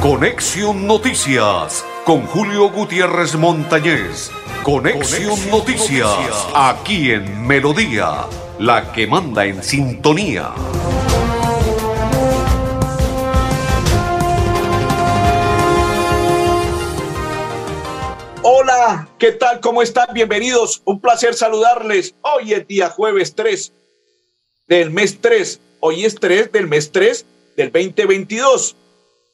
Conexión Noticias con Julio Gutiérrez Montañez. Conexión, Noticias, aquí en Melodía, la que manda en sintonía. Hola, ¿qué tal? ¿Cómo están? Bienvenidos. Un placer saludarles. Hoy es día jueves 3 del mes 3. Hoy es 3 del mes 3 del 2022.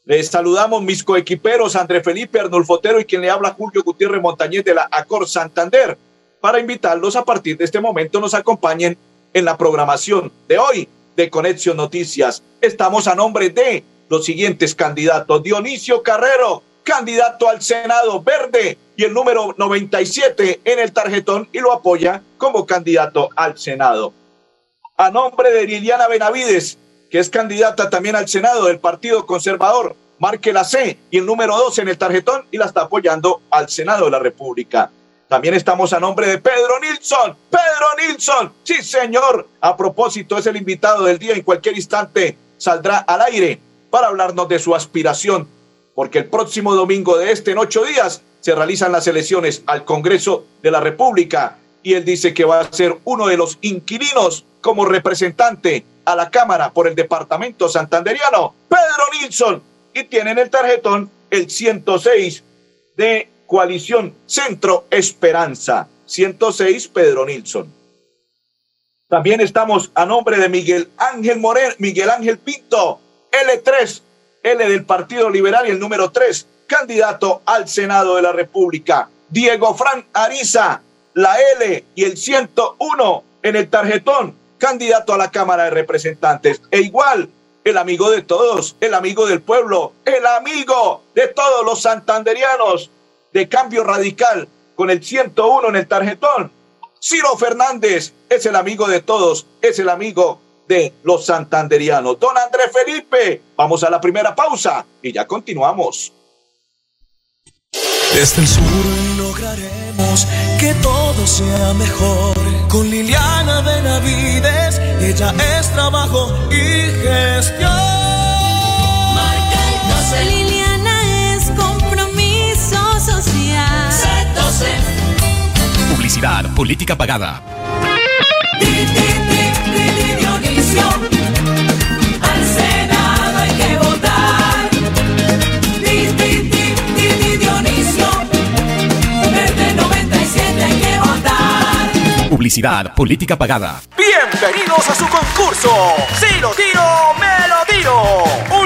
Les saludamos mis coequiperos André Felipe Arnulfotero y quien le habla Julio Gutiérrez Montañez de la Acor Santander para invitarlos a partir de este momento nos acompañen en la programación de hoy de Conexión Noticias. Estamos a nombre de los siguientes candidatos. Dionisio Carrero, candidato al Senado Verde y el número 97 en el tarjetón y lo apoya como candidato al Senado. A nombre de Liliana Benavides, que es candidata también al Senado del Partido Conservador, marque la C y el número 2 en el tarjetón y la está apoyando al Senado de la República. También estamos a nombre de Pedro Nilsson. Pedro Nilsson, sí señor. A propósito, es el invitado del día. En cualquier instante saldrá al aire para hablarnos de su aspiración. Porque el próximo domingo de este, en ocho días, se realizan las elecciones al Congreso de la República. Y él dice que va a ser uno de los inquilinos como representante a la Cámara por el Departamento Santanderiano, Pedro Nilsson, y tiene en el tarjetón el 106 de Coalición Centro Esperanza. 106 Pedro Nilsson. También estamos a nombre de Miguel Ángel Moreno, Miguel Ángel Pinto, L3, L del Partido Liberal y el número 3, candidato al Senado de la República. Diego Fran Ariza, la L y el 101 en el tarjetón candidato a la Cámara de Representantes. E igual, el amigo de todos, el amigo del pueblo, el amigo de todos los santanderianos de cambio radical con el 101 en el tarjetón. Ciro Fernández es el amigo de todos, es el amigo de los santanderianos. Don Andrés Felipe, vamos a la primera pausa y ya continuamos. Desde el sur lograremos que todo sea mejor. Con Liliana Benavides, ella es trabajo y gestión. Marca el 12. Liliana es compromiso social. Publicidad, política pagada. Política pagada. Bienvenidos a su concurso. Si lo tiro, me lo tiro.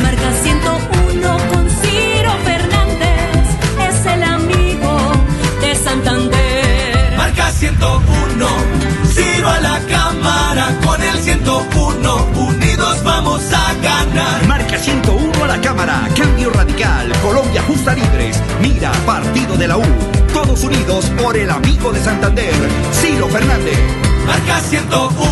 Marca 101 con Ciro Fernández. Es el amigo de Santander. Marca 101, Ciro a la cámara con el 101. Unidos vamos a ganar. Marca 101 a la Cámara, Cambio Radical, Colombia Justa Libres, Mira, Partido de la U. Todos unidos por el amigo de Santander, Ciro Fernández. Marca 101,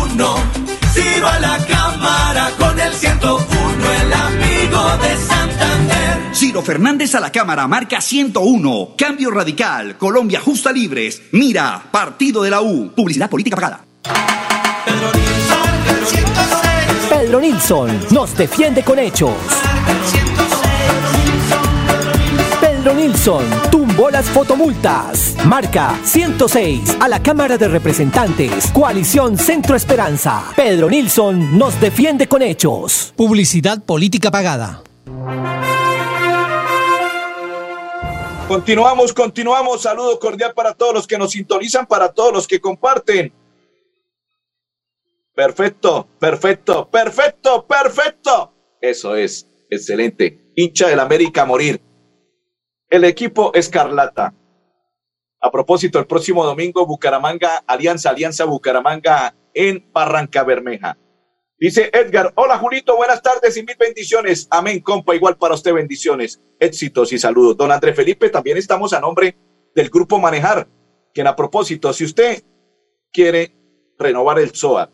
Fernández a la Cámara, marca 101. Cambio Radical, Colombia Justa Libres, Mira, Partido de la U. Publicidad política pagada. Pedro Nilsson nos defiende con hechos. Pedro Nilsson tumbó las fotomultas. Marca 106 a la Cámara de Representantes. Coalición Centro Esperanza. Pedro Nilsson nos defiende con hechos. Publicidad política pagada. Continuamos, continuamos. Saludo cordial para todos los que nos sintonizan, para todos los que comparten. Perfecto, perfecto, perfecto, perfecto. Eso es, excelente. Hincha del América morir. El equipo Escarlata. A propósito, el próximo domingo, Bucaramanga, Alianza, Alianza Bucaramanga en Barranca Bermeja. Dice Edgar, hola Julito, buenas tardes y mil bendiciones. Amén, compa, igual para usted bendiciones, éxitos y saludos. Don André Felipe, también estamos a nombre del Grupo Manejar, quien a propósito, si usted quiere renovar el SOA,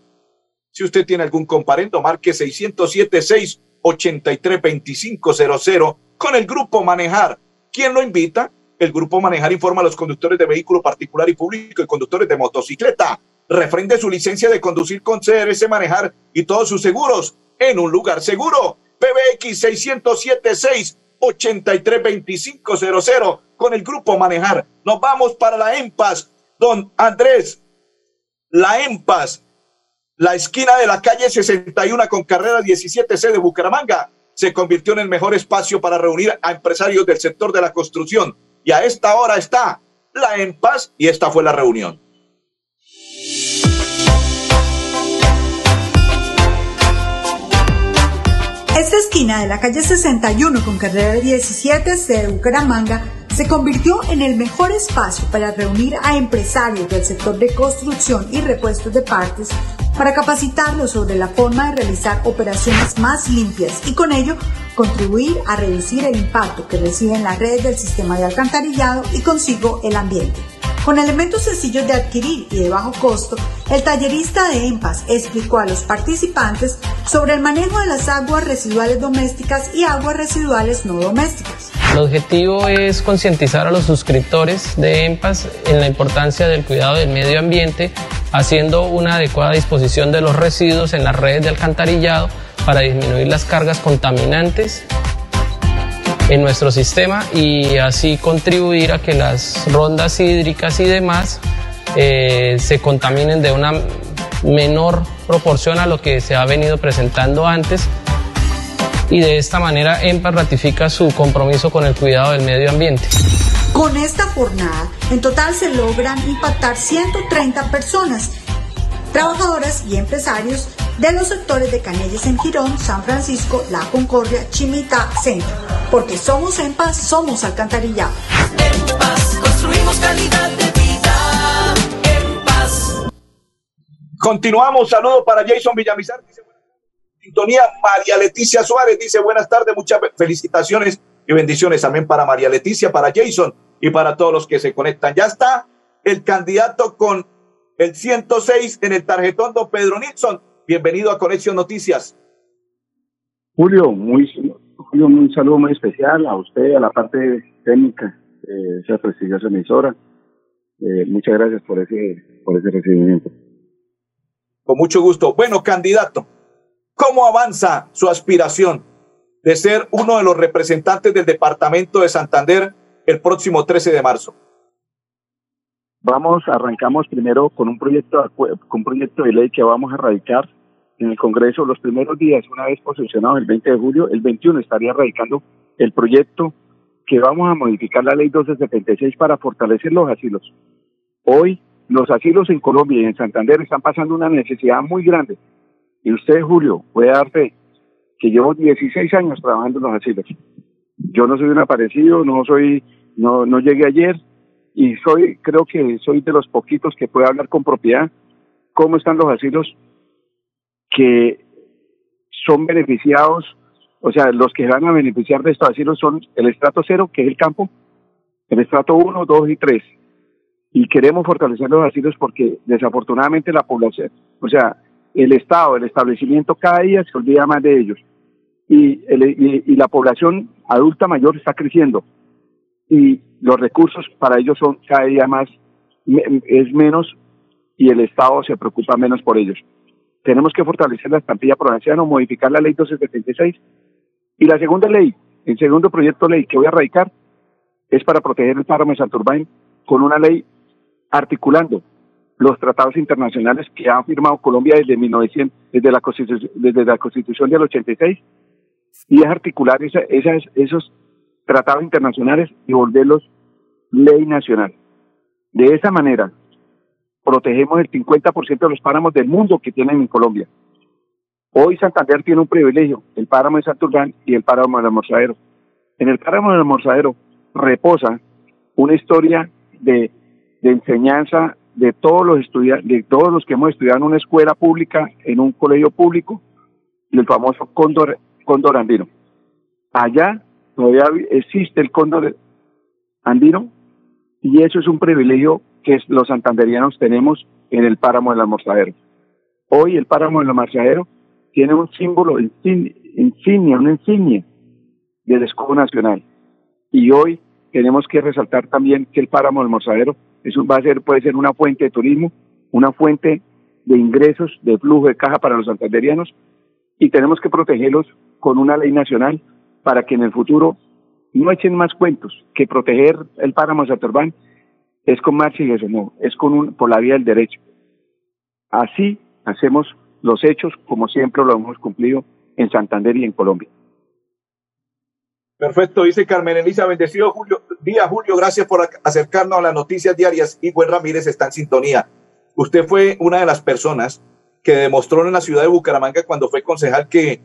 si usted tiene algún comparendo, marque 607-683-2500 con el Grupo Manejar. ¿Quién lo invita? El Grupo Manejar informa a los conductores de vehículo particular y público y conductores de motocicleta refrende su licencia de conducir con CRS Manejar y todos sus seguros en un lugar seguro. PBX 6076 832500 con el grupo Manejar. Nos vamos para la EMPAS. Don Andrés, la EMPAS, la esquina de la calle 61 con carrera 17C de Bucaramanga, se convirtió en el mejor espacio para reunir a empresarios del sector de la construcción. Y a esta hora está la EMPAS y esta fue la reunión. Esta esquina de la calle 61 con carrera 17 de Bucaramanga se convirtió en el mejor espacio para reunir a empresarios del sector de construcción y repuestos de partes para capacitarlos sobre la forma de realizar operaciones más limpias y con ello contribuir a reducir el impacto que reciben las redes del sistema de alcantarillado y consigo el ambiente. Con elementos sencillos de adquirir y de bajo costo, el tallerista de EMPAS explicó a los participantes sobre el manejo de las aguas residuales domésticas y aguas residuales no domésticas. El objetivo es concientizar a los suscriptores de EMPAS en la importancia del cuidado del medio ambiente, haciendo una adecuada disposición de los residuos en las redes de alcantarillado para disminuir las cargas contaminantes en nuestro sistema y así contribuir a que las rondas hídricas y demás eh, se contaminen de una menor proporción a lo que se ha venido presentando antes y de esta manera EMPA ratifica su compromiso con el cuidado del medio ambiente. Con esta jornada, en total se logran impactar 130 personas, trabajadoras y empresarios de los sectores de Canelles en Girón, San Francisco, La Concordia, Chimita, Centro. Porque somos en paz, somos alcantarillado. En paz construimos calidad de vida. En paz. Continuamos, saludo para Jason Villamizar. Dice, sintonía María Leticia Suárez dice buenas tardes, muchas felicitaciones y bendiciones también para María Leticia, para Jason y para todos los que se conectan. Ya está el candidato con el 106 en el tarjetón, don Pedro Nilsson. Bienvenido a Conexión Noticias. Julio, muy, Julio, un saludo muy especial a usted, a la parte técnica de esa prestigiosa emisora. Eh, muchas gracias por ese, por ese recibimiento. Con mucho gusto. Bueno, candidato, ¿cómo avanza su aspiración de ser uno de los representantes del departamento de Santander el próximo 13 de marzo? Vamos, arrancamos primero con un proyecto, con un proyecto de ley que vamos a radicar en el Congreso los primeros días, una vez posicionado el 20 de julio, el 21 estaría radicando el proyecto que vamos a modificar la ley 1276 para fortalecer los asilos. Hoy los asilos en Colombia y en Santander están pasando una necesidad muy grande. Y usted, Julio, puede dar fe que llevo 16 años trabajando en los asilos. Yo no soy un aparecido, no soy, no, no llegué ayer y soy, creo que soy de los poquitos que puede hablar con propiedad cómo están los asilos que son beneficiados, o sea, los que van a beneficiar de estos asilos son el estrato cero, que es el campo, el estrato 1, 2 y 3. Y queremos fortalecer los asilos porque desafortunadamente la población, o sea, el Estado, el establecimiento cada día se olvida más de ellos. Y, el, y, y la población adulta mayor está creciendo. Y los recursos para ellos son cada día más, es menos y el Estado se preocupa menos por ellos tenemos que fortalecer la estampilla provinciana o modificar la ley 1276. Y la segunda ley, el segundo proyecto de ley que voy a radicar, es para proteger el páramo de Santurbán con una ley articulando los tratados internacionales que ha firmado Colombia desde 1900, desde la Constitución, desde la Constitución del 86, y es articular esa- esas, esos tratados internacionales y volverlos ley nacional. De esa manera, protegemos el 50% de los páramos del mundo que tienen en Colombia. Hoy Santander tiene un privilegio, el páramo de Santurbán y el páramo del Almorzadero. En el páramo del Almorzadero reposa una historia de, enseñanza de todos los de todos los que hemos estudiado en una escuela pública, en un colegio público, el famoso cóndor, cóndor andino. Allá todavía existe el cóndor andino y eso es un privilegio que los santanderianos tenemos en el páramo del almorzadero. Hoy el páramo del almorzadero tiene un símbolo insignia, una insignia del escudo nacional. Y hoy tenemos que resaltar también que el páramo del almorzadero es va a ser, puede ser una fuente de turismo, una fuente de ingresos, de flujo de caja para los santanderianos y tenemos que protegerlos con una ley nacional para que en el futuro no echen más cuentos, que proteger el páramo de Santurbán es con marcha y eso no, es con un, por la vía del derecho. Así hacemos los hechos como siempre lo hemos cumplido en Santander y en Colombia. Perfecto, dice Carmen Elisa, bendecido Julio, día Julio, gracias por acercarnos a las noticias diarias y Buen Ramírez está en sintonía. Usted fue una de las personas que demostró en la ciudad de Bucaramanga cuando fue concejal que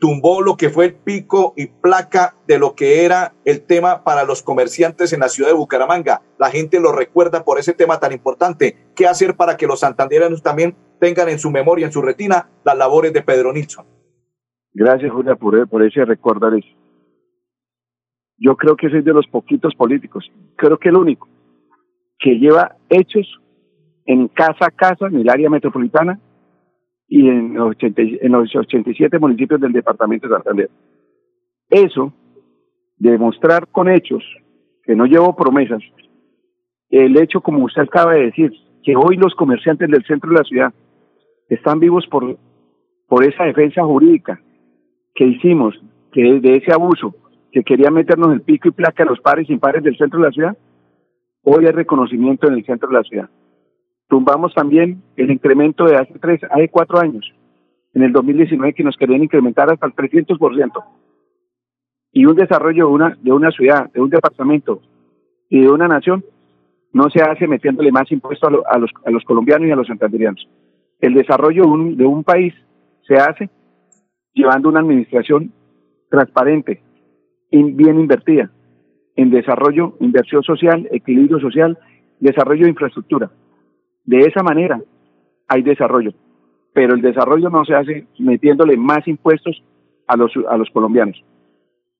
tumbó lo que fue el pico y placa de lo que era el tema para los comerciantes en la ciudad de Bucaramanga. La gente lo recuerda por ese tema tan importante. ¿Qué hacer para que los santanderianos también tengan en su memoria, en su retina, las labores de Pedro Nilsson? Gracias, Julia, por, por ese recordar eso. Yo creo que soy de los poquitos políticos, creo que el único, que lleva hechos en casa a casa en el área metropolitana y en los, 80, en los 87 municipios del departamento de Santander. Eso, demostrar con hechos, que no llevo promesas, el hecho, como usted acaba de decir, que hoy los comerciantes del centro de la ciudad están vivos por, por esa defensa jurídica que hicimos, que de ese abuso, que quería meternos el pico y placa a los pares y impares del centro de la ciudad, hoy hay reconocimiento en el centro de la ciudad. Tumbamos también el incremento de hace tres, hace cuatro años, en el 2019, que nos querían incrementar hasta el 300%. Y un desarrollo de una, de una ciudad, de un departamento y de una nación no se hace metiéndole más impuestos a, los, a los colombianos y a los santanderianos. El desarrollo de un, de un país se hace llevando una administración transparente, y bien invertida en desarrollo, inversión social, equilibrio social, desarrollo de infraestructura. De esa manera hay desarrollo, pero el desarrollo no se hace metiéndole más impuestos a los, a los colombianos.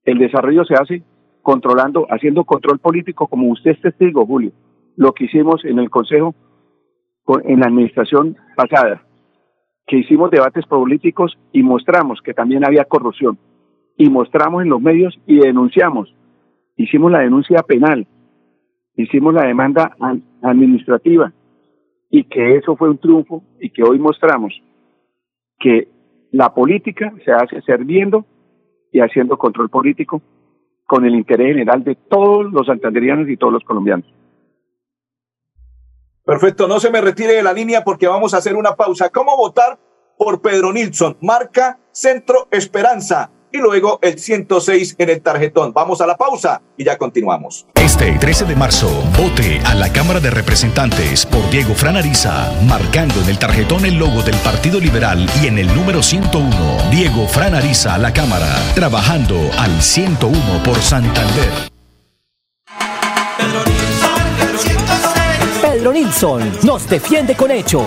El desarrollo se hace controlando, haciendo control político, como usted es testigo, Julio, lo que hicimos en el Consejo, en la administración pasada, que hicimos debates políticos y mostramos que también había corrupción, y mostramos en los medios y denunciamos. Hicimos la denuncia penal, hicimos la demanda administrativa, y que eso fue un triunfo y que hoy mostramos que la política se hace serviendo y haciendo control político con el interés general de todos los santanderianos y todos los colombianos. Perfecto, no se me retire de la línea porque vamos a hacer una pausa. ¿Cómo votar por Pedro Nilsson? Marca Centro Esperanza y luego el 106 en el tarjetón. Vamos a la pausa y ya continuamos. Este 13 de marzo, vote a la Cámara de Representantes por Diego Franariza, marcando en el tarjetón el logo del Partido Liberal y en el número 101. Diego Franariza a la Cámara, trabajando al 101 por Santander. Pedro Nilsson nos defiende con hechos.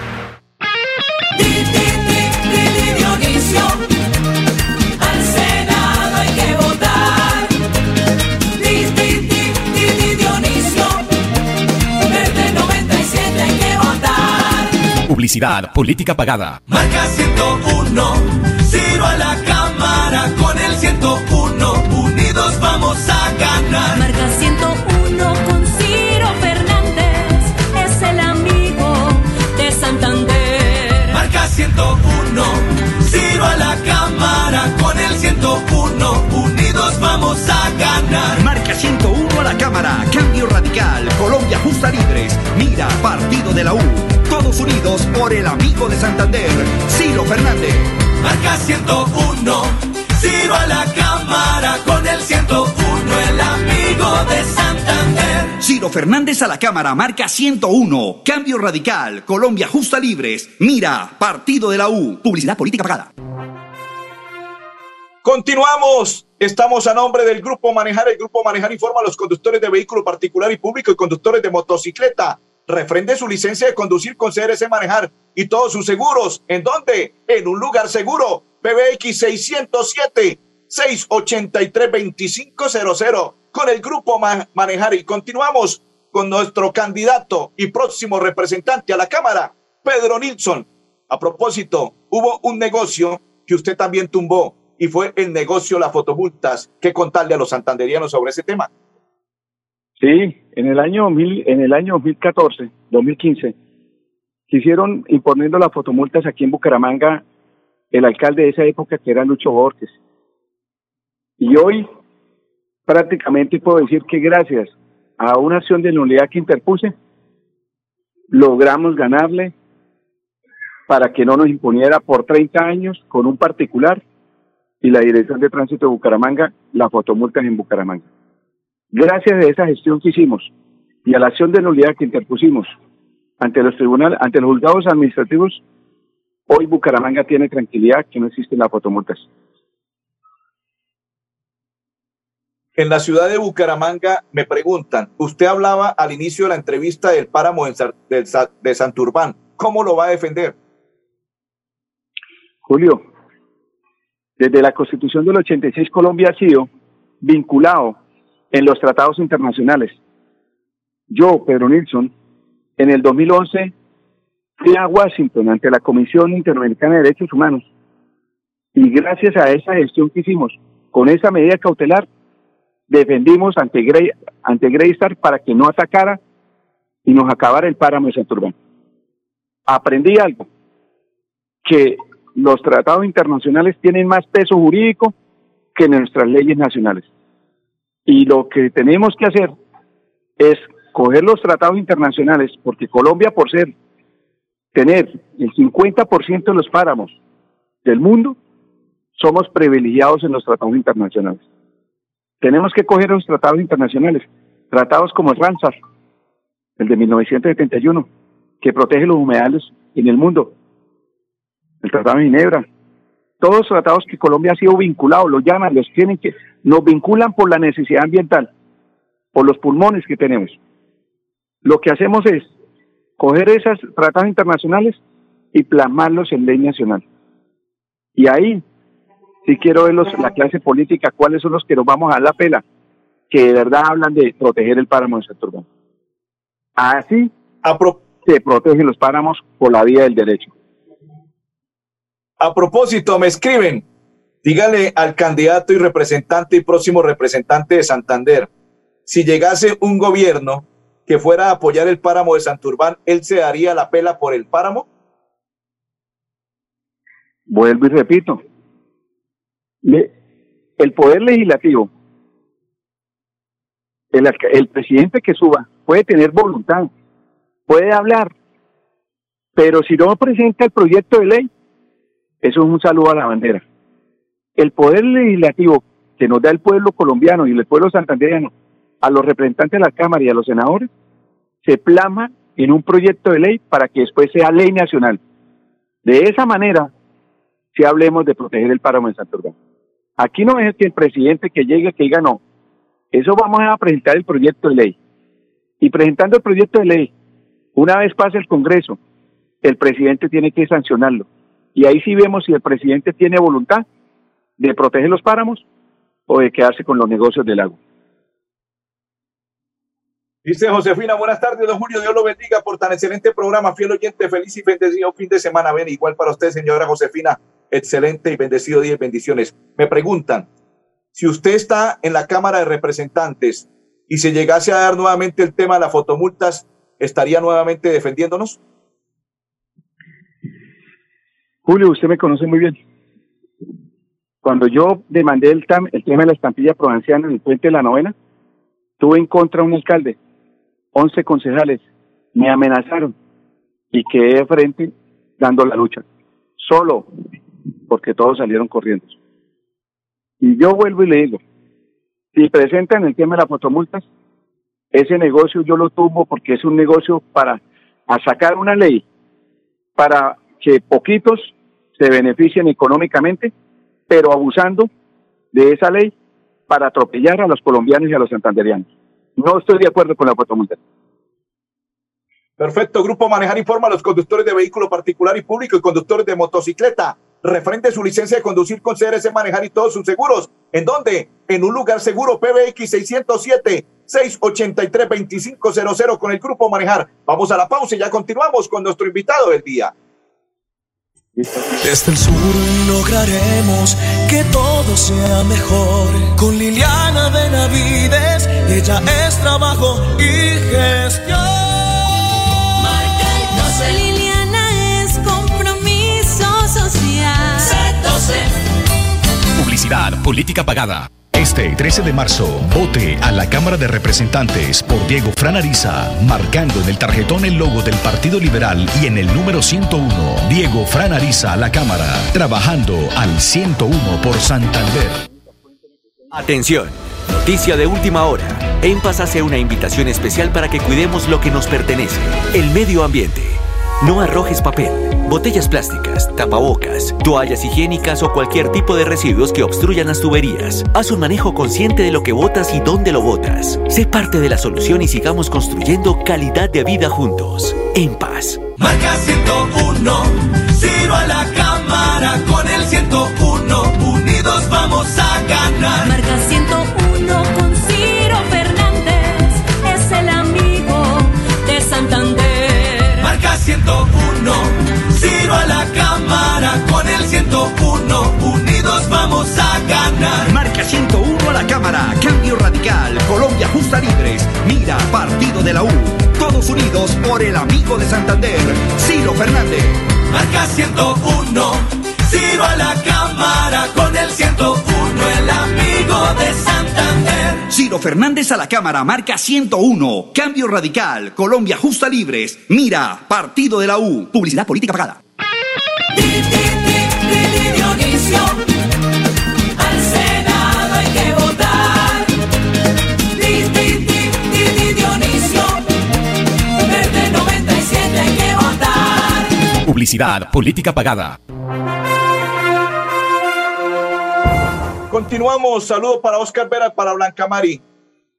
Publicidad, política pagada. Marca 101, Ciro a la cámara con el 101, unidos vamos a ganar. Marca 101 con Ciro Fernández, es el amigo de Santander. Marca 101, Ciro a la cámara con el 101, unidos vamos a ganar. Marca 101 a la cámara, cambio radical, Colombia justa libres, mira partido de la U. Unidos por el amigo de Santander, Ciro Fernández. Marca 101, Ciro a la cámara con el 101, el amigo de Santander. Ciro Fernández a la Cámara, marca 101. Cambio radical. Colombia justa libres. Mira, partido de la U. Publicidad política pagada. Continuamos. Estamos a nombre del Grupo Manejar. El Grupo Manejar informa a los conductores de vehículo particular y público y conductores de motocicleta. Refrende su licencia de conducir con CRC Manejar y todos sus seguros. ¿En dónde? En un lugar seguro. PBX 607 683 2500 con el Grupo Ma- Manejar. Y continuamos con nuestro candidato y próximo representante a la Cámara, Pedro Nilsson. A propósito, hubo un negocio que usted también tumbó y fue el negocio Las Fotomultas. ¿Qué contarle a los santanderianos sobre ese tema? Sí, en el año 2000, en el año 2014, 2015, quisieron imponiendo las fotomultas aquí en Bucaramanga el alcalde de esa época que era Lucho Borges. Y hoy prácticamente puedo decir que gracias a una acción de nulidad que interpuse, logramos ganarle para que no nos imponiera por 30 años con un particular y la Dirección de Tránsito de Bucaramanga las fotomultas en Bucaramanga. Gracias a esa gestión que hicimos y a la acción de nulidad que interpusimos ante los tribunales, ante los juzgados administrativos, hoy Bucaramanga tiene tranquilidad que no existen las fotomultas. En la ciudad de Bucaramanga me preguntan, usted hablaba al inicio de la entrevista del páramo de Santurbán, ¿cómo lo va a defender? Julio, desde la Constitución del 86 Colombia ha sido vinculado en los tratados internacionales. Yo, Pedro Nilsson, en el 2011 fui a Washington ante la Comisión Interamericana de Derechos Humanos y gracias a esa gestión que hicimos con esa medida cautelar defendimos ante Grey, ante Greystar para que no atacara y nos acabara el páramo de Santurbán. Aprendí algo, que los tratados internacionales tienen más peso jurídico que nuestras leyes nacionales. Y lo que tenemos que hacer es coger los tratados internacionales, porque Colombia, por ser, tener el 50% de los páramos del mundo, somos privilegiados en los tratados internacionales. Tenemos que coger los tratados internacionales, tratados como el Ramsar, el de 1971, que protege los humedales en el mundo, el Tratado de Ginebra, todos los tratados que Colombia ha sido vinculado, los llaman, los tienen que, nos vinculan por la necesidad ambiental, por los pulmones que tenemos. Lo que hacemos es coger esos tratados internacionales y plasmarlos en ley nacional. Y ahí, si quiero ver los, la clase política, cuáles son los que nos vamos a dar la pela, que de verdad hablan de proteger el páramo de Santurbán. Así se protegen los páramos por la vía del derecho. A propósito, me escriben, dígale al candidato y representante y próximo representante de Santander, si llegase un gobierno que fuera a apoyar el páramo de Santurbán, ¿él se daría la pela por el páramo? Vuelvo y repito, el poder legislativo, el, el presidente que suba puede tener voluntad, puede hablar, pero si no presenta el proyecto de ley, eso es un saludo a la bandera. El poder legislativo que nos da el pueblo colombiano y el pueblo santandereano a los representantes de la Cámara y a los senadores, se plasma en un proyecto de ley para que después sea ley nacional. De esa manera, si hablemos de proteger el páramo en Santurbán. Aquí no es que el presidente que llegue que diga no. Eso vamos a presentar el proyecto de ley. Y presentando el proyecto de ley, una vez pase el Congreso, el presidente tiene que sancionarlo. Y ahí sí vemos si el presidente tiene voluntad de proteger los páramos o de quedarse con los negocios del agua. Dice Josefina, buenas tardes, don Julio, Dios lo bendiga por tan excelente programa, fiel oyente, feliz y bendecido fin de semana. Ven, igual para usted, señora Josefina, excelente y bendecido día y bendiciones. Me preguntan, si usted está en la Cámara de Representantes y se llegase a dar nuevamente el tema de las fotomultas, ¿estaría nuevamente defendiéndonos? Julio, usted me conoce muy bien. Cuando yo demandé el, tam- el tema de la estampilla provinciana en el puente de la novena, tuve en contra un alcalde, 11 concejales me amenazaron y quedé de frente dando la lucha, solo, porque todos salieron corriendo. Y yo vuelvo y le digo, si presentan el tema de las fotomultas, ese negocio yo lo tumbo porque es un negocio para sacar una ley para que poquitos se beneficien económicamente, pero abusando de esa ley para atropellar a los colombianos y a los santanderianos. No estoy de acuerdo con la fotomulta. Perfecto. Grupo Manejar informa a los conductores de vehículo particular y público y conductores de motocicleta referente su licencia de conducir con CRS Manejar y todos sus seguros. ¿En dónde? En un lugar seguro PBX 607 683 2500 con el Grupo Manejar. Vamos a la pausa y ya continuamos con nuestro invitado del día. Desde el sur lograremos que todo sea mejor. Con Liliana Benavides, ella es trabajo y gestión. Marca el 12. Liliana es compromiso social. Publicidad, política pagada. Este 13 de marzo, vote a la Cámara de Representantes por Diego Fran Ariza, marcando en el tarjetón el logo del Partido Liberal y en el número 101, Diego Fran Ariza a la Cámara, trabajando al 101 por Santander. Atención, noticia de última hora. EMPAS hace una invitación especial para que cuidemos lo que nos pertenece, el medio ambiente. No arrojes papel, botellas plásticas, tapabocas, toallas higiénicas o cualquier tipo de residuos que obstruyan las tuberías. Haz un manejo consciente de lo que botas y dónde lo botas. Sé parte de la solución y sigamos construyendo calidad de vida juntos. En paz. Marca 101, Ciro a la cámara con el 101, unidos vamos a ganar. Marca 101 con el 101, unidos vamos a ganar. Marca 101 a la Cámara, Cambio Radical, Colombia Justa Libres, Mira, Partido de la U. Todos unidos por el amigo de Santander, Ciro Fernández. Marca 101, Ciro a la cámara con el 101, el amigo de Santander. Ciro Fernández a la Cámara, marca 101. Cambio Radical, Colombia Justa Libres, Mira, Partido de la U. Publicidad política pagada. Publicidad, política pagada. Continuamos. Saludo para Oscar Vera, para Blanca Mari.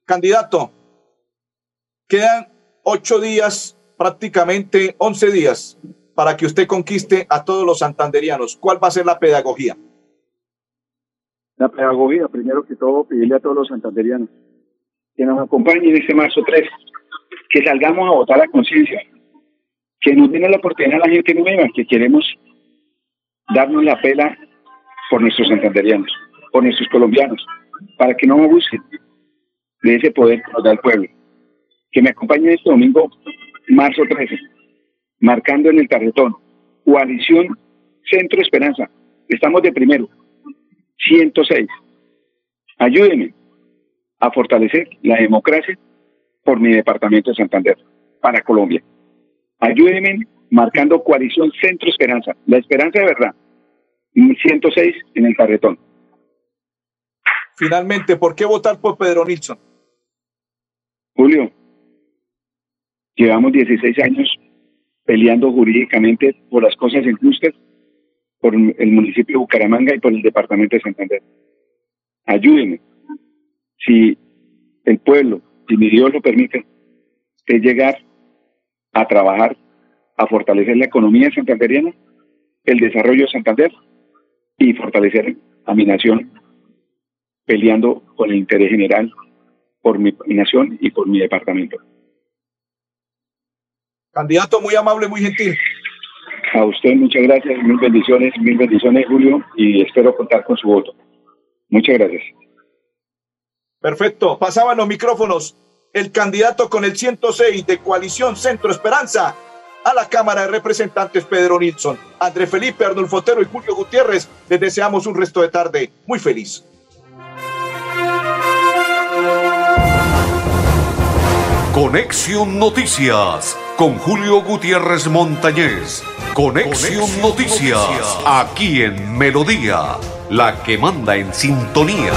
Candidato, quedan ocho días, prácticamente once días, para que usted conquiste a todos los santanderianos. ¿Cuál va a ser la pedagogía? La pedagogía, primero que todo, pedirle a todos los santanderianos que nos acompañen este marzo 3, que salgamos a votar a conciencia, que nos den la oportunidad a la gente nueva, que queremos darnos la pela por nuestros santanderianos, por nuestros colombianos, para que no abusen de ese poder que nos da el pueblo. Que me acompañen este domingo, marzo 13, marcando en el tarjetón, coalición Centro Esperanza. Estamos de primero, 106. Ayúdenme a fortalecer la democracia por mi departamento de Santander, para Colombia. Ayúdenme marcando coalición Centro Esperanza, la esperanza de verdad. 106 en el tarjetón. Finalmente, ¿por qué votar por Pedro Nilsson? Julio, llevamos 16 años peleando jurídicamente por las cosas injustas por el municipio de Bucaramanga y por el departamento de Santander. Ayúdenme. Si el pueblo, si mi Dios lo permite, es llegar a trabajar, a fortalecer la economía santanderiana, el desarrollo de Santander y fortalecer a mi nación peleando con el interés general por mi, mi nación y por mi departamento. Candidato muy amable, muy gentil. A usted muchas gracias, mil bendiciones, mil bendiciones Julio y espero contar con su voto. Muchas gracias. Perfecto. Pasaban los micrófonos el candidato con el 106 de Coalición Centro Esperanza a la Cámara de Representantes Pedro Nilsson. André Felipe, Arnulfo Otero y Julio Gutiérrez, les deseamos un resto de tarde muy feliz. Conexión Noticias con Julio Gutiérrez Montañez. Conexión, Noticias, aquí en Melodía, la que manda en sintonía.